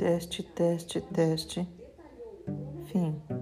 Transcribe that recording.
Teste, teste, teste. Fim.